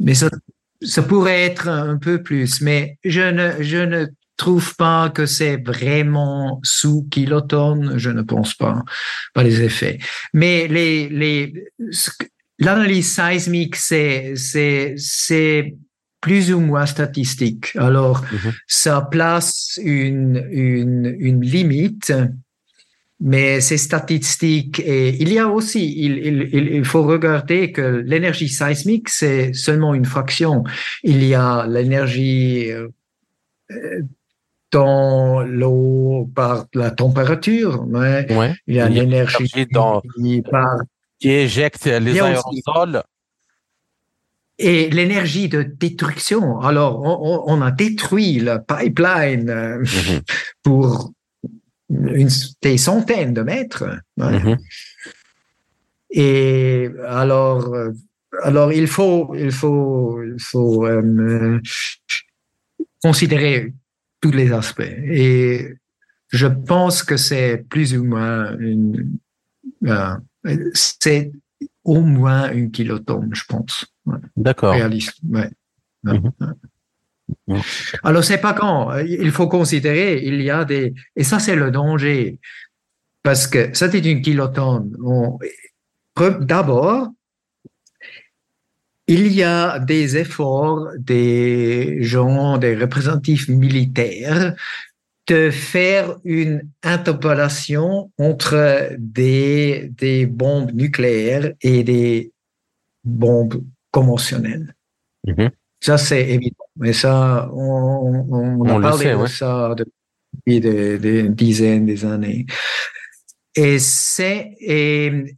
Mais ça, ça pourrait être un peu plus, mais je ne, je ne trouve pas que c'est vraiment sous kilotonnes, je ne pense pas, pas les effets. Mais les, les, l'analyse seismique, c'est, c'est, c'est plus ou moins statistique. Alors, Mhm. ça place une, une, une limite, mais c'est statistique. Et il y a aussi, il, il, il faut regarder que l'énergie seismique, c'est seulement une fraction. Il y a l'énergie euh, dans l'eau par la température. Ouais. il y a l'énergie l'énergie dans- par Qui éjecte les aérosols. et l'énergie de destruction. Alors, on, a détruit le pipeline euh, Mhm. pour une, des centaines de mètres. ouais. Mhm. Et alors, euh, alors il faut, il faut, il faut euh, considérer tous les aspects. Et je pense que c'est plus ou moins une, euh, c'est au moins une kilotonne, je pense. Ouais, D'accord. réaliste. Ouais. Ouais. Mhm. Alors, c'est pas quand. Il faut considérer, il y a des, et ça, c'est le danger. Parce que ça, c'est une kilotonne. On- D'abord, il y a des efforts des gens, des représentatifs militaires de faire une interpolation entre des, des bombes nucléaires et des bombes conventionnelles. Mhm. Ça, c'est évident. Mais ça, on, on, on a parlé sait, de ouais. ça depuis des, des dizaines des années. Et c'est, et,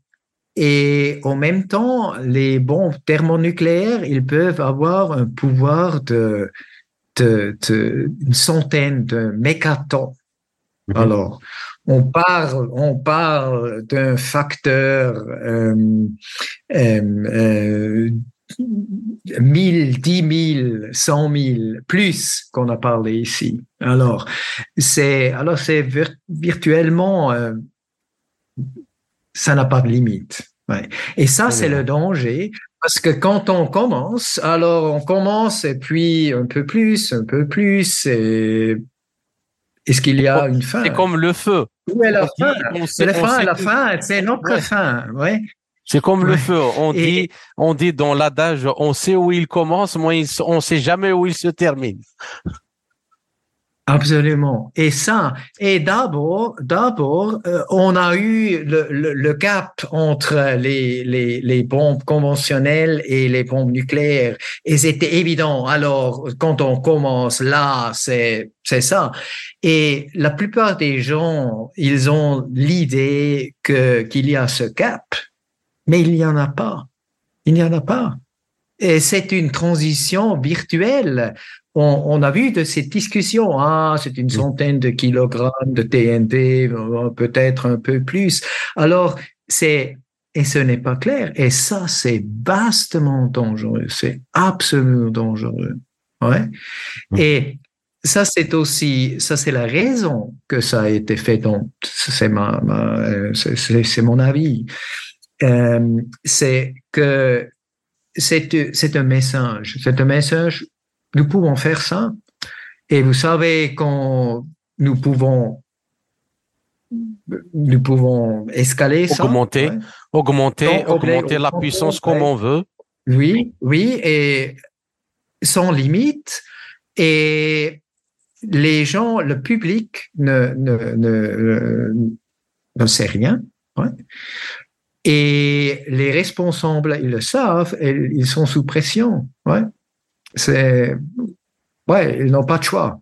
et en même temps, les bombes thermonucléaires, ils peuvent avoir un pouvoir de, de, de une centaine de mégatons. Mhm. Alors, on parle, on parle d'un facteur euh, euh, euh, 1000, 10 000, 100 000, plus qu'on a parlé ici. Alors, c'est alors c'est vir- virtuellement, euh, ça n'a pas de limite. Ouais. Et ça, c'est le danger, parce que quand on commence, alors on commence et puis un peu plus, un peu plus, et est-ce qu'il y a une fin? C'est comme le feu. Où est la On fin? C'est la fin, la fin, c'est notre Ouais. fin, ouais. C'est comme le feu. On Et- dit, on dit dans l'adage, on sait où il commence, mais on sait jamais où il se termine. Absolument. Et ça, et d'abord, d'abord, euh, on a eu le, le, gap entre les, les, les bombes conventionnelles et les bombes nucléaires. Et c'était évident. Alors, quand on commence là, c'est, c'est ça. Et la plupart des gens, ils ont l'idée que, qu'il y a ce gap, mais il n'y en a pas. Il n'y en a pas. Et c'est une transition virtuelle on, on a vu de cette discussion, ah, c'est une centaine de kilogrammes de TNT, peut-être un peu plus. Alors, c'est, et ce n'est pas clair. Et ça, c'est vastement dangereux. C'est absolument dangereux. Ouais. Et ça, c'est aussi, ça, c'est la raison que ça a été fait. Donc, c'est ma, ma c'est- c'est c'est mon avis. Euh, c'est que c'est, c'est un message. C'est un message nous pouvons faire ça. Et vous savez quand nous pouvons nous pouvons escaler ça. Augmenter. ouais. Augmenter, Donc, augmenter la puissance comme on veut. Oui, oui, et sans limite. Et les gens, le public ne, ne, ne, ne sait rien. ouais. Et les responsables, ils le savent, ils sont sous pression. Ouais. C'est, ouais, ils n'ont pas de choix.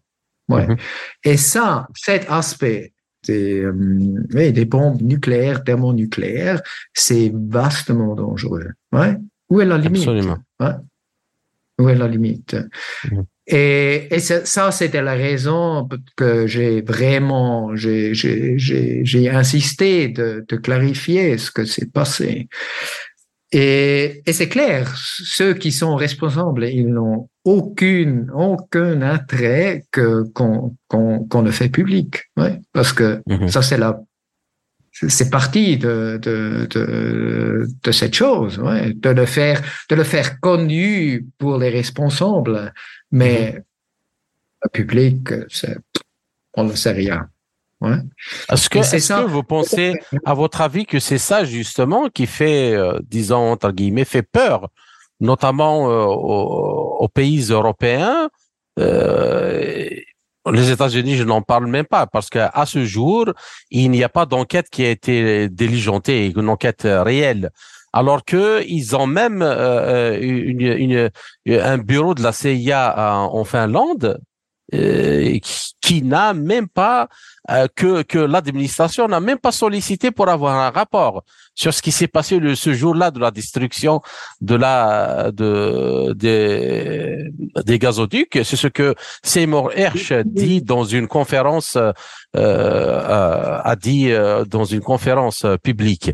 Ouais. Mhm. Et ça, cet aspect des, euh, des bombes nucléaires, thermonucléaires, c'est vastement dangereux. Ouais. Où est la limite? Absolument. Où est la limite? Mhm. Et, ça c'était la raison que j'ai vraiment, j'ai insisté de, de, clarifier ce que s'est passé. Et, et c'est clair, ceux qui sont responsables, ils n'ont aucune, aucun intérêt que qu'on qu'on ne fait public, ouais, parce que mhm. ça c'est la c'est partie de, de, de, de, cette chose, ouais, de le faire, de le faire connu pour les responsables, mais mhm. le public, on ne sait rien. Ouais. Est-ce que, est que, vous pensez, à votre avis, que c'est ça justement qui fait, euh, disons entre guillemets, fait peur, notamment euh, aux, aux, pays européens? Euh, les États-Unis, je n'en parle même pas parce qu'à ce jour, il n'y a pas d'enquête qui a été diligentée, une enquête réelle. Alors que ils ont même euh, une, une, un bureau de la CIA en Finlande euh, qui, n'a même pas euh, que que l'administration n'a même pas sollicité pour avoir un rapport sur ce qui s'est passé le, ce jour-là de la destruction de la de des, des gazoducs. C'est ce que Seymour Hersh dit dans une conférence euh, euh a dit dans une conférence publique.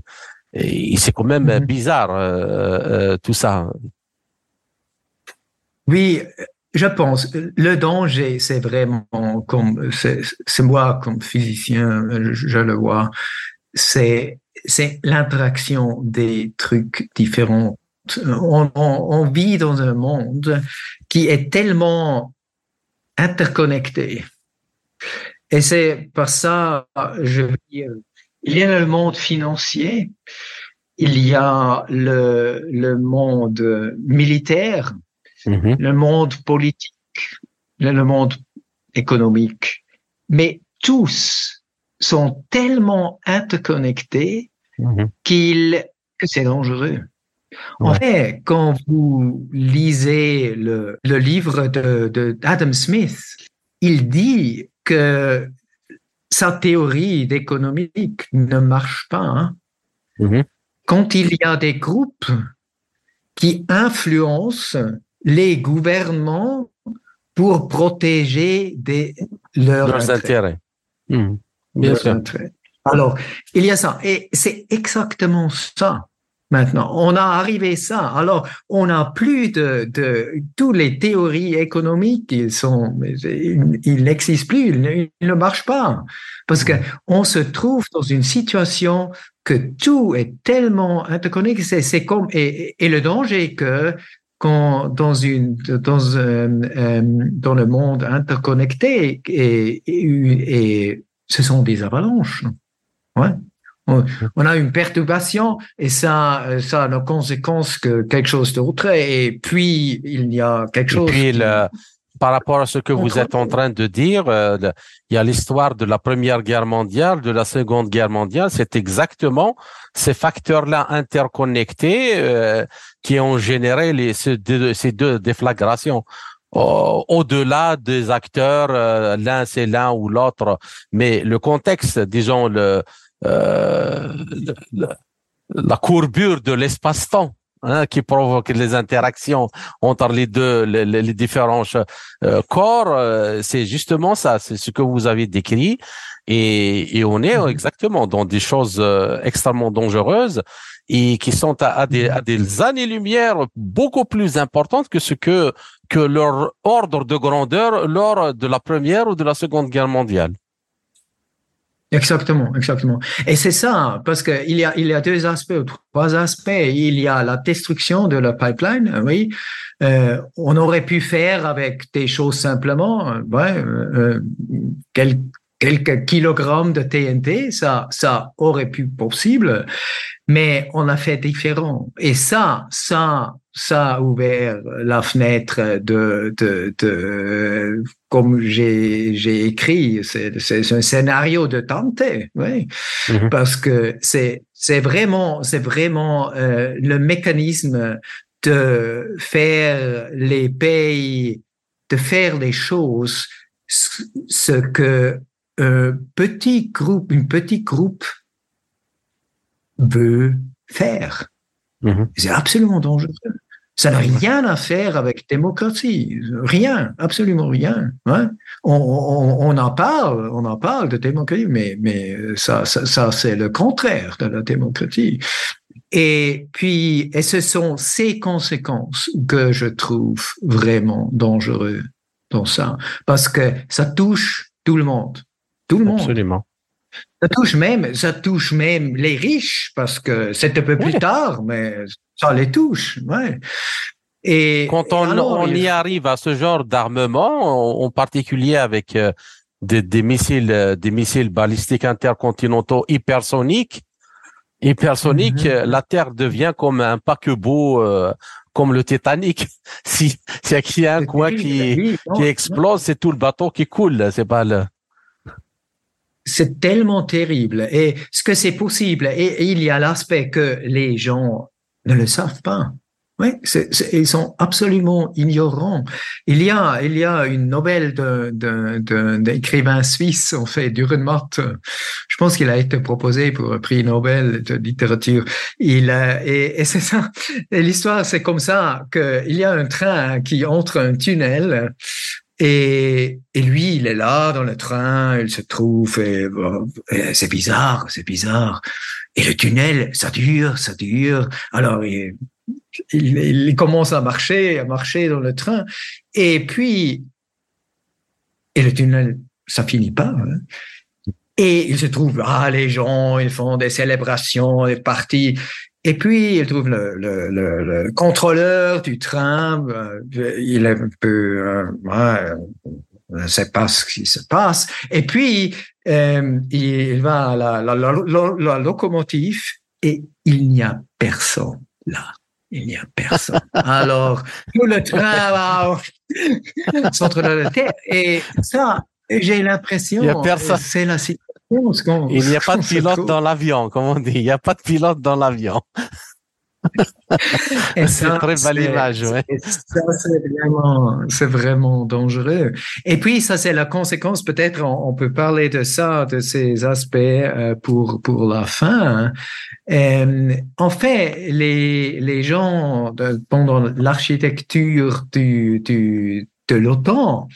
Et c'est quand même mm-hmm. bizarre tout ça. Oui, je pense, le danger, c'est vraiment comme, c'est moi comme physicien, je, le vois, c'est l'interaction des trucs différents. On, on, vit dans un monde qui est tellement interconnecté. Et c'est par ça, je veux dire, il y a le monde financier, il y a le, le monde militaire, Mm-hmm. le monde politique, le monde économique. Mais tous sont tellement interconnectés mm-hmm. qu'il que c'est dangereux. En fait, quand vous lisez le, le livre de, de Adam Smith, il dit que sa théorie d'économique ne marche pas. Hein. Mm-hmm. Quand il y a des groupes qui influencent les gouvernements pour protéger des, leurs, intérêts. Hmm. Bien sûr. Alors, il y a ça. Et c'est exactement ça. Maintenant, on a arrivé ça. Alors, on n'a plus de, de toutes les théories économiques. Ils sont, ils, n'existent plus. Ils ne, marchent pas parce que on se trouve dans une situation que tout est tellement interconnecté. C'est comme et, et, le danger que quand dans une dans euh, euh, dans le monde interconnecté et, et, ce sont des avalanches. Ouais. On, a une perturbation et ça ça a nos conséquences que quelque chose d'autre et puis il y a quelque chose. Et puis par rapport à ce que vous êtes en train de dire, euh, il y a l'histoire de la Première Guerre mondiale, de la Seconde Guerre mondiale. C'est exactement ces facteurs-là interconnectés euh, qui ont généré les, ces, deux, ces deux déflagrations. Au-delà des acteurs, euh, l'un c'est l'un ou l'autre, mais le contexte, disons le, la courbure de l'espace-temps Hein, qui provoque les interactions entre les deux, les, les différents euh, corps, euh, c'est justement ça, c'est ce que vous avez décrit. Et, et on est mhm. exactement dans des choses euh, extrêmement dangereuses et qui sont à, à, des, à des années-lumière beaucoup plus importantes que ce que, que leur ordre de grandeur lors de la Première ou de la Seconde Guerre mondiale. Exactement, exactement. Et c'est ça, parce qu'il y a, il y a deux aspects, trois aspects. Il y a la destruction de la pipeline, oui. Euh, on aurait pu faire avec des choses simplement, ouais, euh, quelques, quelques kilogrammes de TNT, ça, ça aurait pu possible, mais on a fait différent. Et ça, ça, ça a ouvert la fenêtre de, de, de comme j'ai, j'ai écrit, c'est, c'est un scénario de tenter, oui, mhm. parce que c'est, c'est vraiment, c'est vraiment euh, le mécanisme de faire les pays, de faire les choses, ce que un petit groupe, une petite groupe veut faire. Mhm. C'est absolument dangereux. Ça n'a rien à faire avec démocratie, rien, absolument rien. Hein. On, on, en parle, on en parle de démocratie, mais, mais ça, ça, ça c'est le contraire de la démocratie. Et puis, et ce sont ces conséquences que je trouve vraiment dangereux dans ça, parce que ça touche tout le monde, tout le monde. Absolument. Ça touche même, ça touche même les riches parce que c'est un peu plus tard, mais ça les touche. Ouais. Et quand on, y arrive à ce genre d'armement, en particulier avec euh, des, missiles, euh, des missiles balistiques intercontinentaux hypersoniques, hypersoniques, mhm. euh, la Terre devient comme un paquebot, comme le Titanic. si s'il y a un coin qui, qui explose, c'est tout le bateau qui coule. C'est pas le c'est tellement terrible. Et ce que c'est possible, et, il y a l'aspect que les gens ne le savent pas. Oui, ils sont absolument ignorants. Il y a, il y a une nouvelle d'un écrivain suisse, en fait, Dürrenmatt. Je pense qu'il a été proposé pour un prix Nobel de littérature. Il et, c'est ça. L'histoire, c'est comme ça qu'il y a un train qui entre un tunnel et, et, lui, il est là dans le train, il se trouve, et, c'est bizarre, c'est bizarre. Et le tunnel, ça dure, ça dure. Alors, il, il, commence à marcher, à marcher dans le train. Et puis, et le tunnel, ça finit pas. Hein. Et il se trouve, ah, les gens, ils font des célébrations, des parties. Et puis, il trouve le, le, le, contrôleur du train, euh, il est un peu, euh, ne sait pas ce qui se passe. Et puis, euh, il va à la, la, la, locomotive et il n'y a personne là. Il n'y a personne. Alors, tout le train va au centre de la Terre. Et ça, j'ai l'impression, c'est la situation il n'y a pas de pilote dans l'avion, comme on dit. Il n'y a pas de pilote dans l'avion. c'est très belle image, ouais. c'est vraiment, dangereux. Et puis, ça, c'est la conséquence, peut-être, on, peut parler de ça, de ces aspects euh, pour, pour la fin. Euh, en fait, les, les gens, pendant l'architecture du, du, de l'OTAN,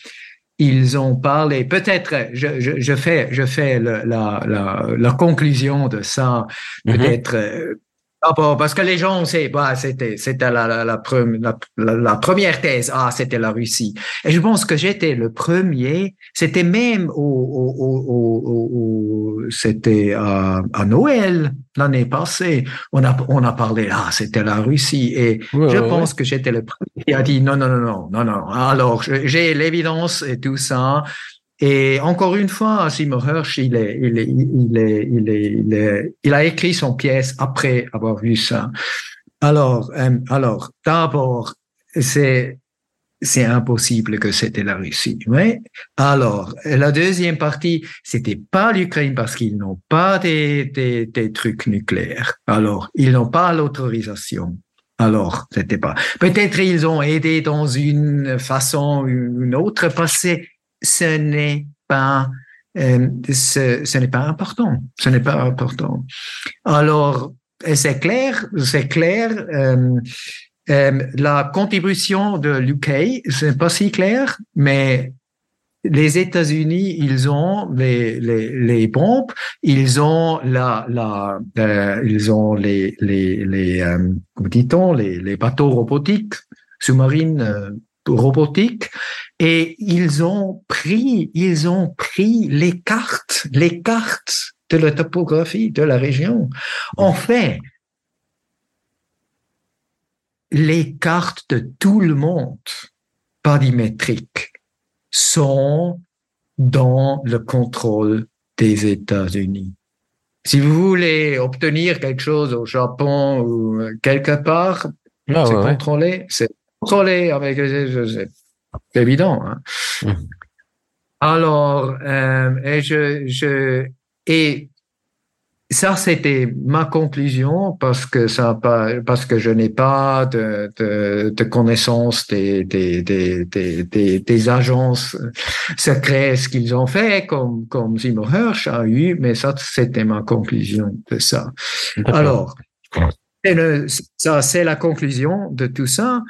ils ont parlé, peut-être, je, je, je, fais, je fais la, la, la, conclusion de ça, mm-hmm. peut-être euh, ah bon, parce que les gens, c'est, bah, c'était, c'était la, la, la, la, première thèse. Ah, c'était la Russie. Et je pense que j'étais le premier. C'était même au, au, au, au c'était à, à, Noël l'année passée. On a, on a parlé. Ah, c'était la Russie. Et je pense que j'étais le premier qui a dit non, non, non, non, non, non. Alors, j'ai l'évidence et tout ça. Et encore une fois, Simon Hirsch, il, a écrit son pièce après avoir vu ça. Alors, euh, d'abord, c'est impossible que c'était la Russie. Alors, la deuxième partie, c'était pas l'Ukraine parce qu'ils n'ont pas des, trucs nucléaires. Alors, ils n'ont pas l'autorisation. Alors, c'était pas. Peut-être ils ont aidé dans une façon ou une autre, que ce n'est pas euh, ce, n'est pas important. Ce n'est pas important. Alors, c'est clair, c'est clair. Euh, euh, la contribution de l'UK, c'est pas si clair, mais les États-Unis, ils ont les, les, bombes, ils ont la, la, ils ont les, les, les dit-on, les bateaux robotiques, sous-marines robotiques, et ils ont pris, ils ont pris les cartes, les cartes de la topographie de la région. En fait, les cartes de tout le monde parimétriques sont dans le contrôle des États-Unis. Si vous voulez obtenir quelque chose au Japon ou quelque part, ah, c'est contrôlé, c'est contrôlé avec, c'est évident. Hein. Mmh. Alors, euh, et je, je, et ça, c'était ma conclusion parce que ça, parce que je n'ai pas de, de, de connaissance des, des, des, des, des agences secrètes, ce qu'ils ont fait, comme, comme Seymour Hirsch a eu, mais ça, c'était ma conclusion de ça. Alors, ça, c'est la conclusion de tout ça.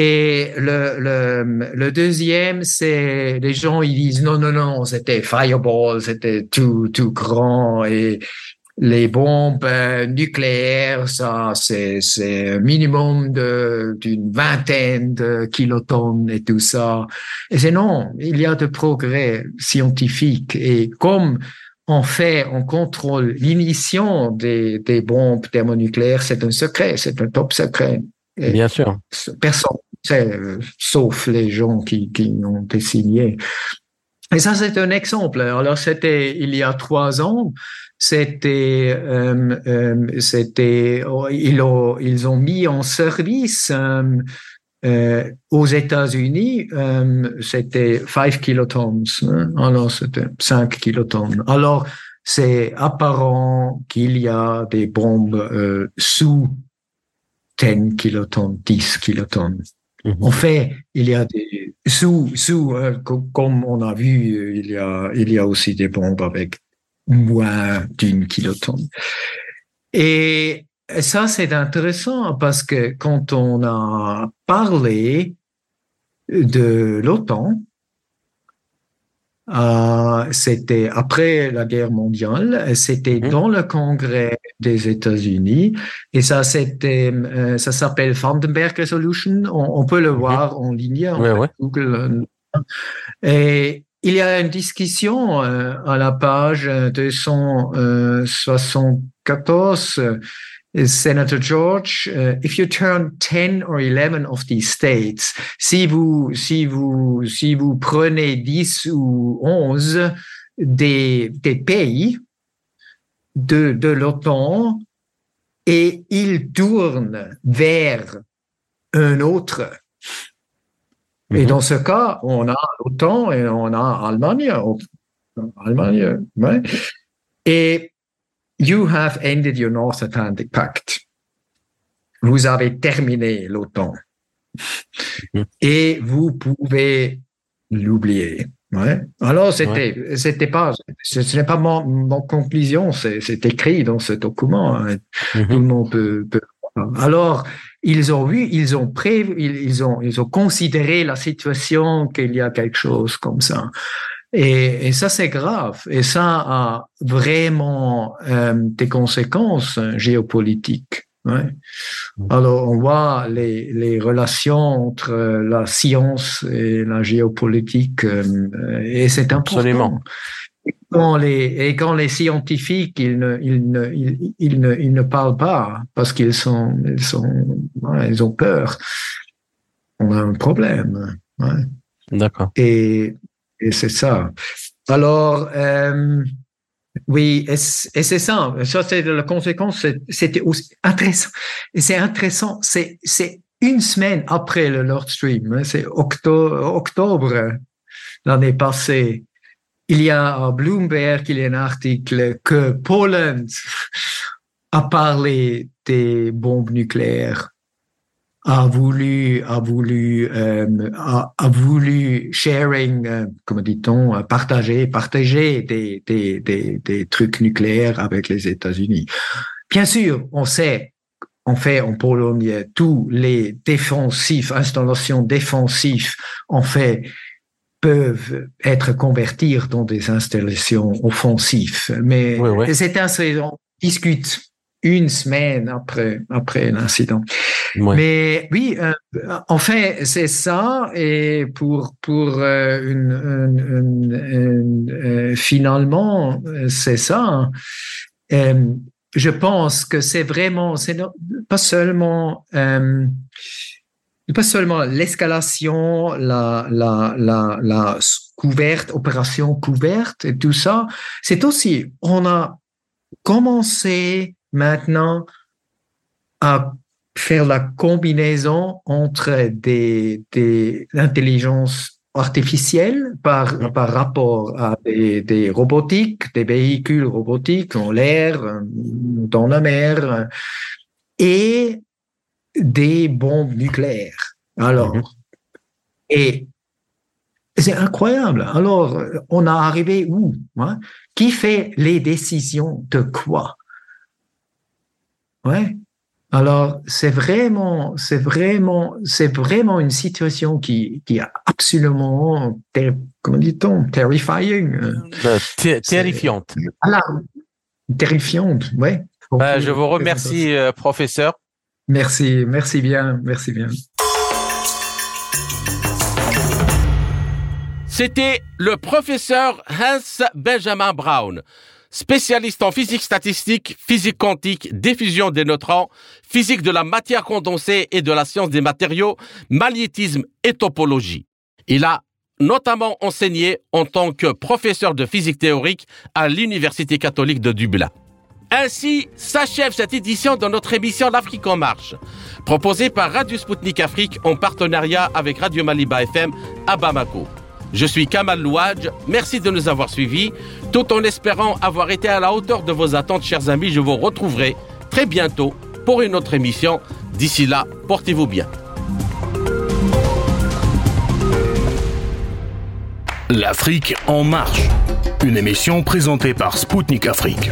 Et le, le, le deuxième, c'est les gens, ils disent non, non, non, c'était Fireball, c'était tout, tout grand et les bombes euh, nucléaires, ça, c'est, c'est un minimum de, d'une vingtaine de kilotonnes et tout ça. Et c'est non, il y a de progrès scientifiques et comme on fait, on contrôle l'initiation des, des bombes thermonucléaires, c'est un secret, c'est un top secret. Bien sûr. Personne sait, sauf les gens qui, qui ont signé. Et ça, c'est un exemple. Alors, c'était il y a trois ans. C'était, euh, euh, c'était, oh, ils, ont, ils ont mis en service euh, euh aux États-Unis, euh, c'était 5 kilotonnes. Hein? Alors, c'était 5 kilotonnes. Alors, c'est apparent qu'il y a des bombes sous 10 kilotonnes, 10 kilotonnes. Mhm. En fait, il y a des sous, sous euh, comme on a vu, il y a, il y a aussi des bombes avec moins d'une kilotonne. Et ça, c'est intéressant parce que quand on a parlé de l'OTAN, euh, c'était après la guerre mondiale, c'était mhm. dans le Congrès des États-Unis et ça c'était euh, ça s'appelle Vandenberg Resolution. On, peut le mhm. voir en ligne Google. Et il y a une discussion euh, à la page 274 Senator George, uh, if you turn 10 or 11 of these states, si vous, si vous, si vous prenez 10 ou 11 des, des pays de, de l'OTAN et ils tournent vers un autre. Et mhm. dans ce cas, on a l'OTAN et on a Allemagne. Allemagne, ouais. Et You have ended your North Atlantic Pact. Vous avez terminé l'OTAN. Mhm. Et vous pouvez l'oublier. Ouais. Alors, c'était, c'était pas, ce, n'est pas mon, conclusion, c'est, écrit dans ce document. Hein. Mhm. Tout le monde peut, peut, Alors, ils ont vu, ils ont prévu, ils, ont, ils ont considéré la situation qu'il y a quelque chose comme ça. Et, et ça, c'est grave. Et ça a vraiment euh, des conséquences géopolitiques. Ouais. Mm. Alors, on voit les, les, relations entre la science et la géopolitique, euh, et c'est important. Absolument. Et quand, les, et quand les scientifiques, ils ne, ils ne, ils, ils ne, ils ne parlent pas parce qu'ils sont, ils sont, ils ont peur. On a un problème. Ouais. D'accord. Et et c'est ça. Alors, euh, oui, et c'est ça. Ça, c'est la conséquence. C'était aussi intéressant. C'est intéressant. C'est, c'est une semaine après le Nord Stream. Hein, c'est octobre, octobre l'année passée. Il y a à Bloomberg, il y a un article que Poland a parlé des bombes nucléaires a voulu a voulu euh, a, a, voulu sharing euh, comment dit-on euh, partager partager des, des, des, des trucs nucléaires avec les États-Unis. Bien sûr, on sait on fait en Pologne tous les défensifs installations défensives en fait peuvent être convertis dans des installations offensives. Mais oui, c'est un on discute une semaine après après l'incident. Mais oui, euh, en fait, c'est ça. Et pour pour euh, une, une, une, euh, finalement, c'est ça. Euh, je pense que c'est vraiment, c'est pas seulement pas seulement l'escalation, la, la, la, la couverte, opération couverte et tout ça, c'est aussi, on a commencé maintenant à faire la combinaison entre des, des intelligences artificielles par, par rapport à des, des robotiques, des véhicules robotiques en l'air, dans la mer, et des bombes nucléaires. Alors, mhm. et c'est incroyable. Alors, on a arrivé où hein? Qui fait les décisions de quoi? Ouais. Alors, c'est vraiment, c'est vraiment, c'est vraiment une situation qui, qui est absolument, comment dit-on, terrifying. Euh, terrifiante. terrifiante, ouais. Ben, je vous remercie, euh, professeur. Merci, merci bien, merci bien. C'était le professeur Hans Benjamin Brown, spécialiste en physique statistique, physique quantique, diffusion des neutrons, physique de la matière condensée et de la science des matériaux, magnétisme et topologie. Il a notamment enseigné en tant que professeur de physique théorique à l'Université catholique de Dublin. Ainsi s'achève cette édition de notre émission L'Afrique en marche, proposée par Radio Sputnik Afrique en partenariat avec Radio Maliba FM à Bamako. Je suis Kamal Louadj, merci de nous avoir suivis. Tout en espérant avoir été à la hauteur de vos attentes, chers amis, je vous retrouverai très bientôt pour une autre émission. D'ici là, portez-vous bien. L'Afrique en marche, une émission présentée par Spoutnik Afrique.